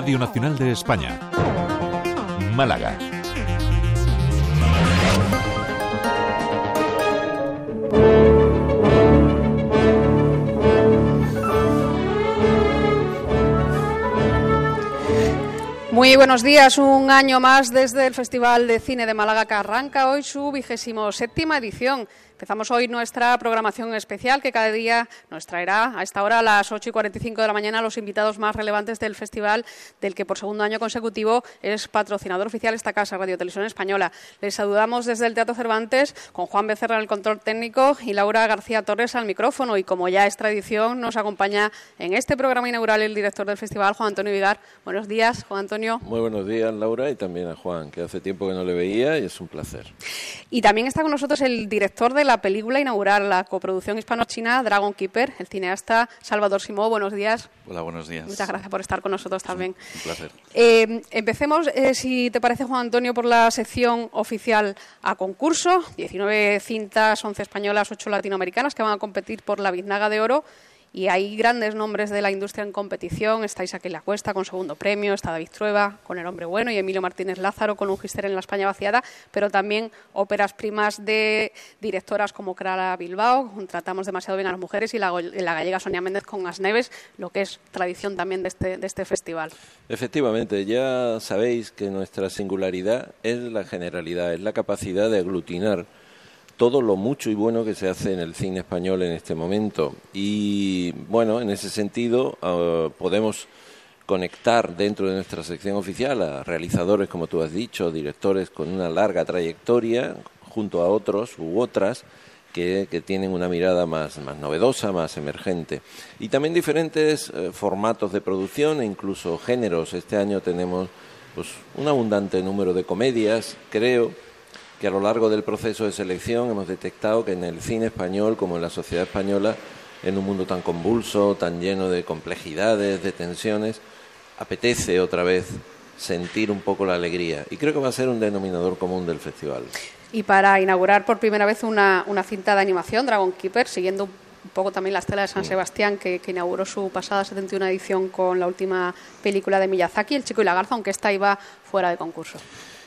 Radio Nacional de España. Málaga. Muy buenos días, un año más desde el Festival de Cine de Málaga que arranca hoy su vigésimo séptima edición. Empezamos hoy nuestra programación especial que cada día nos traerá a esta hora a las 8 y 45 de la mañana los invitados más relevantes del festival del que por segundo año consecutivo es patrocinador oficial esta casa, Radio Televisión Española. Les saludamos desde el Teatro Cervantes con Juan Becerra en el control técnico y Laura García Torres al micrófono y como ya es tradición nos acompaña en este programa inaugural el director del festival, Juan Antonio Vigar. Buenos días, Juan Antonio. Muy buenos días, Laura, y también a Juan, que hace tiempo que no le veía y es un placer. Y también está con nosotros el director de la película inaugural, la coproducción hispano-china Dragon Keeper, el cineasta Salvador Simó. Buenos días. Hola, buenos días. Muchas gracias por estar con nosotros también. Un placer. Eh, empecemos, eh, si te parece, Juan Antonio, por la sección oficial a concurso. 19 cintas, 11 españolas, 8 latinoamericanas que van a competir por la Biznaga de Oro. Y hay grandes nombres de la industria en competición. Está Isaac La Cuesta con segundo premio, está David Trueba con El Hombre Bueno y Emilio Martínez Lázaro con Un Gister en la España vaciada, pero también óperas primas de directoras como Clara Bilbao, Tratamos demasiado bien a las mujeres, y la, la gallega Sonia Méndez con As Neves, lo que es tradición también de este, de este festival. Efectivamente, ya sabéis que nuestra singularidad es la generalidad, es la capacidad de aglutinar todo lo mucho y bueno que se hace en el cine español en este momento. Y bueno, en ese sentido uh, podemos conectar dentro de nuestra sección oficial a realizadores, como tú has dicho, directores con una larga trayectoria, junto a otros u otras que, que tienen una mirada más, más, novedosa, más emergente. Y también diferentes uh, formatos de producción e incluso géneros. Este año tenemos pues, un abundante número de comedias, creo que a lo largo del proceso de selección hemos detectado que en el cine español, como en la sociedad española, en un mundo tan convulso, tan lleno de complejidades, de tensiones, apetece otra vez sentir un poco la alegría. Y creo que va a ser un denominador común del festival. Y para inaugurar por primera vez una, una cinta de animación, Dragon Keeper, siguiendo un poco también la estela de San Sebastián, que, que, inauguró su pasada 71 edición con la última película de Miyazaki, El Chico y la Garza, aunque esta iba fuera de concurso.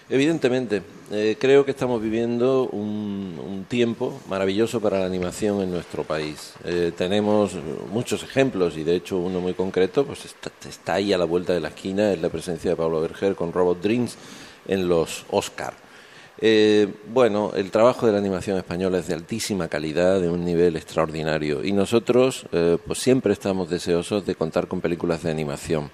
Evidentemente, eh, creo que estamos viviendo un, tiempo maravilloso para la animación en nuestro país. Eh, tenemos muchos ejemplos y de hecho uno muy concreto pues está, está, ahí a la vuelta de la esquina, es la presencia de Pablo Berger con Robot Dreams en los Oscar. Eh, bueno, el trabajo de la animación española es de altísima calidad, de un nivel extraordinario y nosotros eh, pues siempre estamos deseosos de contar con películas de animación.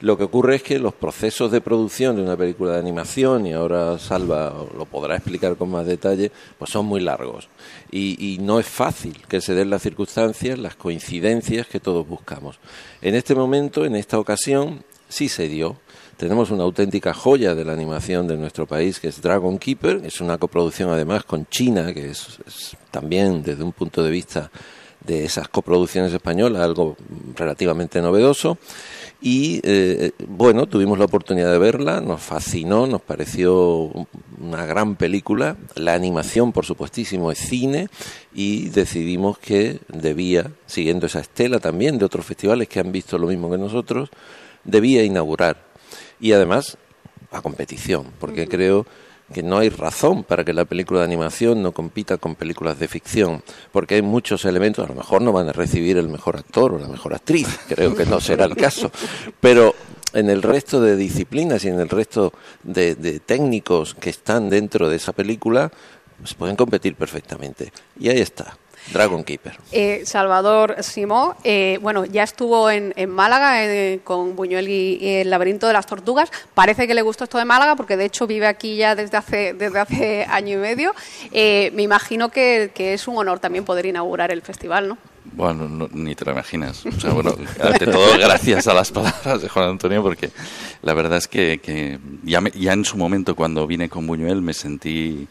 Lo que ocurre es que los procesos de producción de una película de animación, y ahora Salva lo podrá explicar con más detalle, pues son muy largos. Y, no es fácil que se den las circunstancias, las coincidencias que todos buscamos. En este momento, en esta ocasión, sí se dio. Tenemos una auténtica joya de la animación de nuestro país, que es Dragon Keeper. Es una coproducción además con China, que es también desde un punto de vista de esas coproducciones españolas algo relativamente novedoso. Y eh, bueno, tuvimos la oportunidad de verla, nos fascinó, nos pareció una gran película. La animación, por supuestísimo, es cine y decidimos que debía, siguiendo esa estela también de otros festivales que han visto lo mismo que nosotros, debía inaugurar. Y además, a competición, porque creo que no hay razón para que la película de animación no compita con películas de ficción, porque hay muchos elementos, a lo mejor no van a recibir el mejor actor o la mejor actriz, creo que no será el caso, pero en el resto de disciplinas y en el resto de, de técnicos que están dentro de esa película, pues pueden competir perfectamente. Y ahí está. Dragon Keeper. Eh, Salvador Simó, eh, bueno, ya estuvo en, en Málaga eh, con Buñuel y, y, el laberinto de las tortugas. Parece que le gustó esto de Málaga porque de hecho vive aquí ya desde hace, desde hace año y medio. Eh, me imagino que, que, es un honor también poder inaugurar el festival, ¿no? Bueno, no, ni te lo imaginas. O sea, bueno, ante todo, gracias a las palabras de Juan Antonio, porque la verdad es que, que ya, me, ya en su momento, cuando vine con Buñuel, me sentí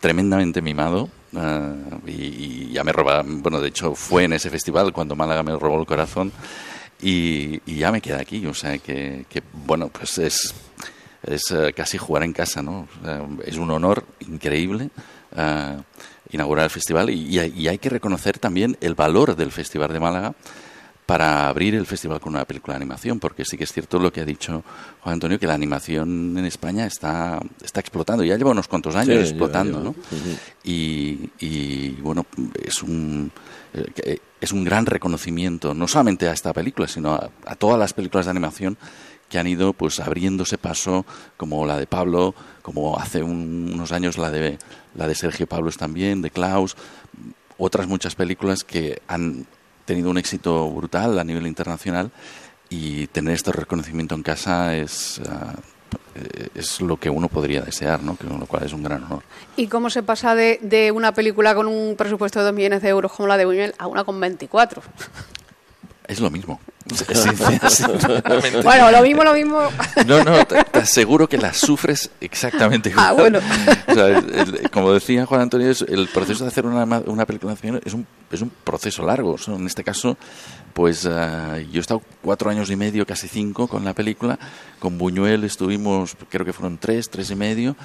tremendamente mimado Uh, y, ya me roba, bueno, de hecho fue en ese festival cuando Málaga me robó el corazón y, ya me queda aquí, o sea que, que bueno, pues es, es uh, casi jugar en casa, ¿no? Es un honor increíble inaugurar el festival y, hay que reconocer también el valor del Festival de Málaga para abrir el festival con una película de animación, porque sí que es cierto lo que ha dicho Juan Antonio, que la animación en España está, está explotando, ya lleva unos cuantos años explotando, ¿no? y, y, bueno, es un, eh, es un gran reconocimiento, no solamente a esta película, sino a, todas las películas de animación que han ido pues abriéndose paso, como la de Pablo, como hace unos años la de, la de Sergio Pablos también, de Klaus, otras muchas películas que han tenido un éxito brutal a nivel internacional y tener este reconocimiento en casa es, ah, es lo que uno podría desear, ¿no? Que, lo cual es un gran honor. ¿Y cómo se pasa de, de una película con un presupuesto de 2 millones de euros como la de Buñuel a una con 24? Es lo mismo. bueno, lo mismo, lo mismo. No, no, te, aseguro que la sufres exactamente ah, igual. Ah, bueno. como decía Juan Antonio, el proceso de hacer una, una película es un, es un proceso largo. en este caso, pues ah, yo he estado cuatro años y medio, casi cinco, con la película. Con Buñuel estuvimos, creo que fueron tres, tres y medio.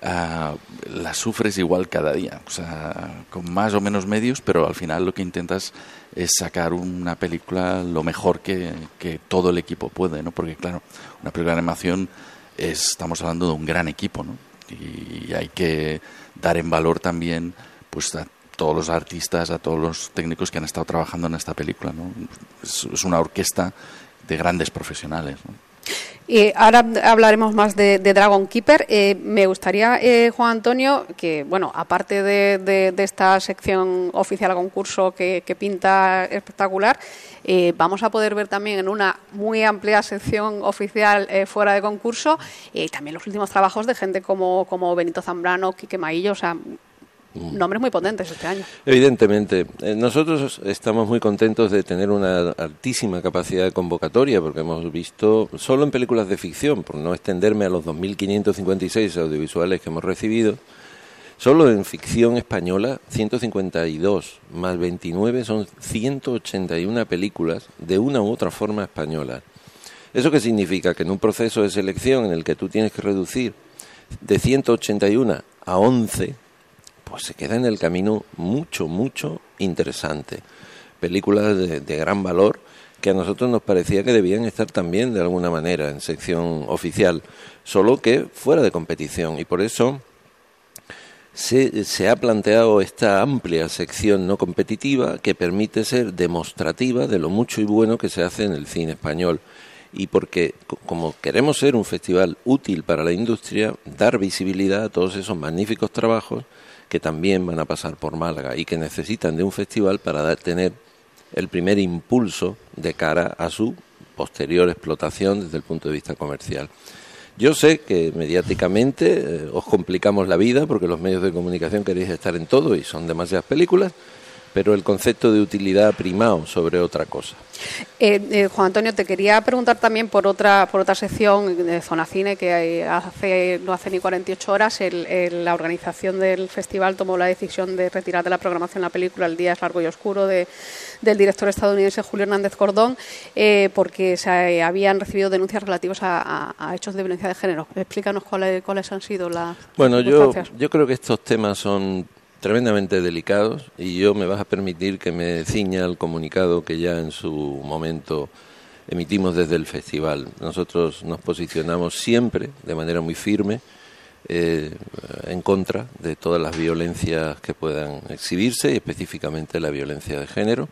Uh, la sufres igual cada día, o sea, con más o menos medios, pero al final lo que intentas es sacar una película lo mejor que, todo el equipo puede, ¿no? Porque claro, una película de animación es, estamos hablando de un gran equipo, ¿no? Y hay que dar en valor también, pues a todos los artistas, a todos los técnicos que han estado trabajando en esta película, ¿no? Es, es una orquesta de grandes profesionales, ¿no? Y ahora hablaremos más de, Dragon Keeper. Eh, me gustaría, eh, Juan Antonio, que, bueno, aparte de, esta sección oficial a concurso que, pinta espectacular, eh, vamos a poder ver también en una muy amplia sección oficial fuera de concurso también los últimos trabajos de gente como, como Benito Zambrano, Quique Maillo, o sea, nombres muy potentes este año. Evidentemente. Eh, nosotros estamos muy contentos de tener una altísima capacidad de convocatoria, porque hemos visto, solo en películas de ficción, por no extenderme a los 2.556 audiovisuales que hemos recibido, solo en ficción española, 152 más 29 son 181 películas de una u otra forma española. ¿Eso qué significa? Que en un proceso de selección en el que tú tienes que reducir de 181 a 11, pues se queda en el camino mucho, mucho interesante. Películas de, gran valor que a nosotros nos parecía que debían estar también de alguna manera en sección oficial, solo que fuera de competición. Y por eso se, se, ha planteado esta amplia sección no competitiva que permite ser demostrativa de lo mucho y bueno que se hace en el cine español. Y porque, como queremos ser un festival útil para la industria, dar visibilidad a todos esos magníficos trabajos que también van a pasar por Málaga y que necesitan de un festival para tener el primer impulso de cara a su posterior explotación desde el punto de vista comercial. Yo sé que mediáticamente eh, os complicamos la vida porque los medios de comunicación queréis estar en todo y son demasiadas películas, pero el concepto de utilidad ha primado sobre otra cosa. Eh, eh, Juan Antonio, te quería preguntar también por otra por otra sección de Zona Cine que hace no hace ni 48 horas la organización del festival tomó la decisión de retirar de la programación la película El día es largo y oscuro de, del director estadounidense Julio Hernández Cordón eh, porque se habían recibido denuncias relativas a, hechos de violencia de género. Explícanos cuáles, cuáles han sido las. Bueno, yo, yo creo que estos temas son tremendamente delicados y yo me vas a permitir que me ciña el comunicado que ya en su momento emitimos desde el festival. Nosotros nos posicionamos siempre de manera muy firme eh, en contra de todas las violencias que puedan exhibirse y específicamente la violencia de género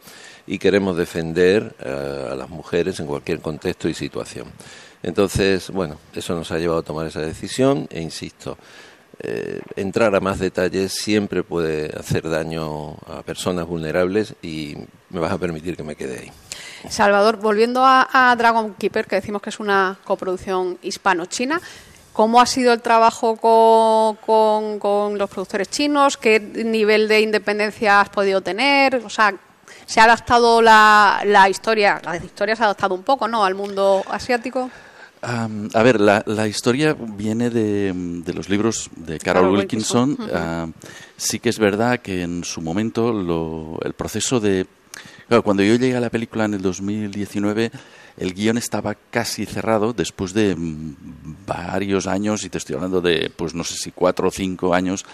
y queremos defender eh, a las mujeres en cualquier contexto y situación. Entonces, bueno, eso nos ha llevado a tomar esa decisión e insisto, eh, entrar a más detalles siempre puede hacer daño a personas vulnerables y me vas a permitir que me quede ahí. Salvador, volviendo a, Dragon Keeper, que decimos que es una coproducción hispano-china, ¿cómo ha sido el trabajo con, con, los productores chinos? ¿Qué nivel de independencia has podido tener? O sea, ¿se ha adaptado la, la historia? La historia se ha adaptado un poco, ¿no?, al mundo asiático a ver, la, la, historia viene de, de, los libros de Carol, Wilkinson. sí que es verdad que en su momento lo, el proceso de... cuando yo llegué a la película en el 2019, el guion estaba casi cerrado después de mm, varios años, y te estoy hablando de, pues no sé si cuatro o cinco años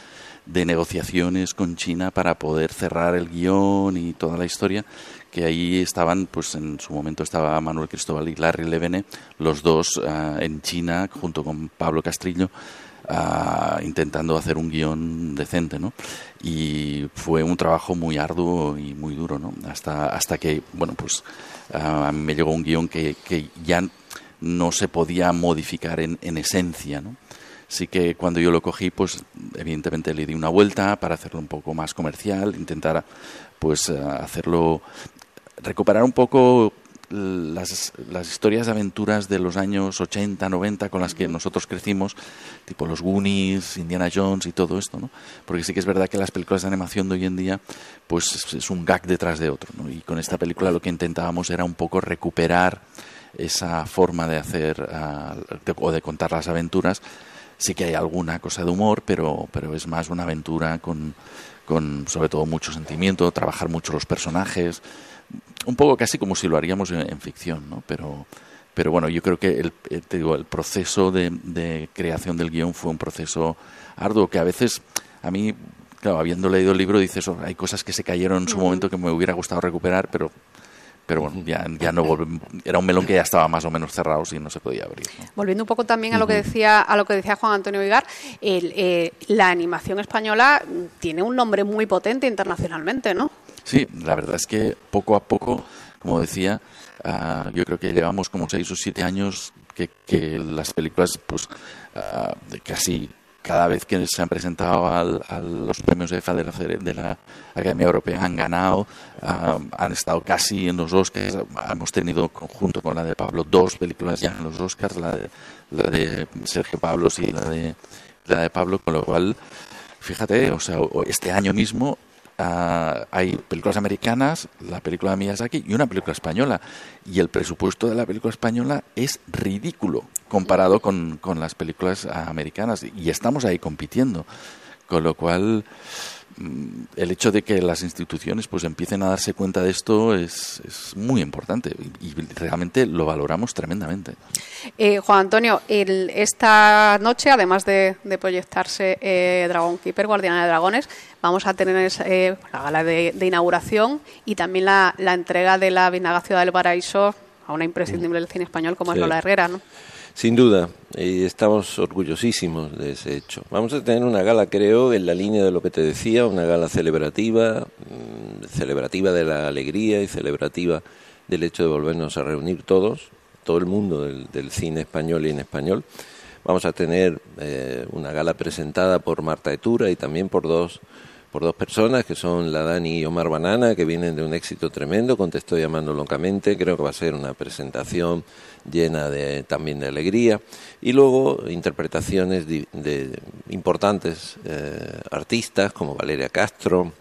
de negociaciones con China para poder cerrar el guion y toda la historia que ahí estaban, pues en su momento estaba Manuel Cristóbal y Larry Levene, los dos ah, en China, junto con Pablo Castrillo, ah, intentando hacer un guion decente, ¿no? Y fue un trabajo muy arduo y muy duro, ¿no? Hasta, hasta que, bueno, pues mí me llegó un guion que, que ya no se podía modificar en, en esencia, ¿no? Sí que cuando yo lo cogí, pues evidentemente le di una vuelta para hacerlo un poco más comercial, intentar pues eh, hacerlo, recuperar un poco las, las, historias de aventuras de los años 80, 90 con las que nosotros crecimos, tipo los Goonies, Indiana Jones y todo esto, ¿no? Porque sí que es verdad que las películas de animación de hoy en día, pues es un gag detrás de otro, ¿no? Y con esta película lo que intentábamos era un poco recuperar esa forma de hacer uh, de, o de contar las aventuras. Sí que hay alguna cosa de humor, pero, pero es más una aventura con, con sobre todo mucho sentimiento, trabajar mucho los personajes, un poco casi como si lo haríamos en, en ficción, ¿no? Pero, pero bueno, yo creo que el, eh, te digo, el proceso de, de, creación del guion fue un proceso arduo que a veces a mí, claro, habiendo leído el libro, dices, oh, hay cosas que se cayeron en su momento que me hubiera gustado recuperar, pero pero bueno, ya, ya no era un melón que ya estaba más o menos cerrado y no se podía abrir. ¿no? Volviendo un poco también a lo que decía a lo que decía Juan Antonio Vigar, el, eh, la animación española tiene un nombre muy potente internacionalmente, ¿no? Sí, la verdad es que poco a poco, como decía, uh, yo creo que llevamos como seis o siete años que, que las películas, pues, uh, casi cada vez que se han presentado al, a los premios EFA de la, de la Academia Europea han ganado, han estado casi en los Oscars, hemos tenido junto con la de Pablo dos películas ya en los Oscars, la de, la de Sergio Pablos y la de, la de Pablo, con lo cual, fíjate, o sea, este año mismo Uh, hay películas americanas, la película de Miyazaki y una película española. Y el presupuesto de la película española es ridículo comparado con, con las películas americanas. Y estamos ahí compitiendo. Con lo cual, el hecho de que las instituciones pues empiecen a darse cuenta de esto es, es muy importante y, y, realmente lo valoramos tremendamente. Eh, Juan Antonio, el, esta noche, además de, de proyectarse eh, Dragon Keeper, Guardiana de Dragones, vamos a tener eh, la gala de, de, inauguración y también la, la entrega de la Vinaga Ciudad del Paraíso a una imprescindible del cine español como sí. es Lola Herrera, ¿no? Sin duda, y estamos orgullosísimos de ese hecho. Vamos a tener una gala, creo, en la línea de lo que te decía, una gala celebrativa, celebrativa de la alegría y celebrativa del hecho de volvernos a reunir todos, todo el mundo del, del cine español y en español. Vamos a tener eh, una gala presentada por Marta Etura y también por dos por dos personas que son la Dani y Omar Banana, que vienen de un éxito tremendo, con Te estoy llamando locamente, creo que va a ser una presentación llena de, también de alegría, y luego interpretaciones de, de importantes eh, artistas como Valeria Castro,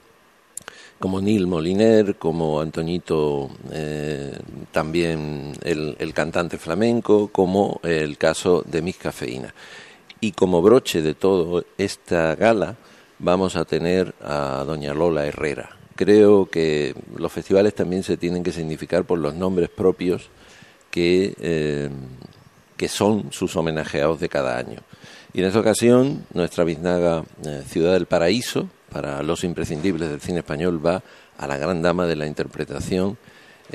como Neil Moliner, como Antoñito, eh, también el, cantante flamenco, como el caso de Miss Cafeína. Y como broche de todo esta gala, vamos a tener a doña Lola Herrera. Creo que los festivales también se tienen que significar por los nombres propios que, eh, que son sus homenajeados de cada año. Y en esta ocasión, nuestra biznaga eh, Ciudad del Paraíso, para los imprescindibles del cine español, va a la gran dama de la interpretación,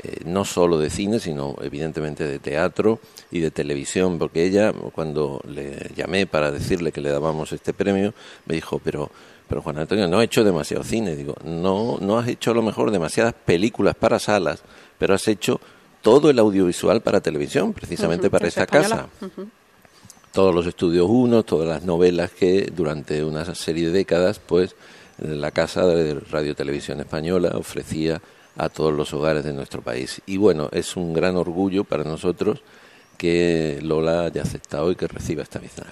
eh, no solo de cine, sino evidentemente de teatro y de televisión, porque ella, cuando le llamé para decirle que le dábamos este premio, me dijo, pero pero Juan Antonio, no he hecho demasiado cine. Digo, no, no has hecho a lo mejor demasiadas películas para salas, pero has hecho todo el audiovisual para televisión, precisamente uh -huh, para esta española. casa. Uh -huh. Todos los estudios uno, todas las novelas que durante una serie de décadas, pues, la Casa de Radio Televisión Española ofrecía a todos los hogares de nuestro país. Y bueno, es un gran orgullo para nosotros que Lola haya aceptado y que reciba esta biznaga.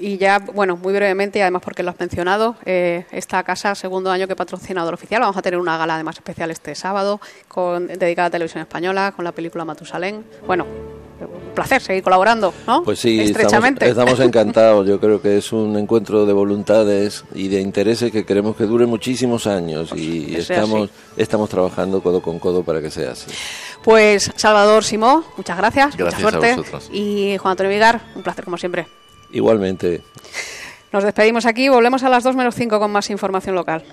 Y ya, bueno, muy brevemente, y además porque lo has mencionado, eh, esta casa, segundo año que patrocinador oficial, vamos a tener una gala además especial este sábado con, dedicada a Televisión Española, con la película Matusalén. Bueno, placer seguir colaborando, ¿no? Pues sí, Estrechamente. Estamos, estamos encantados. Yo creo que es un encuentro de voluntades y de intereses que queremos que dure muchísimos años pues y estamos, estamos trabajando codo con codo para que sea así. Pues Salvador Simó, muchas gracias, gracias mucha suerte. Y Juan Antonio Vigar, un placer como siempre. Igualmente. Nos despedimos aquí, volvemos a las 2 menos 5 con más información local.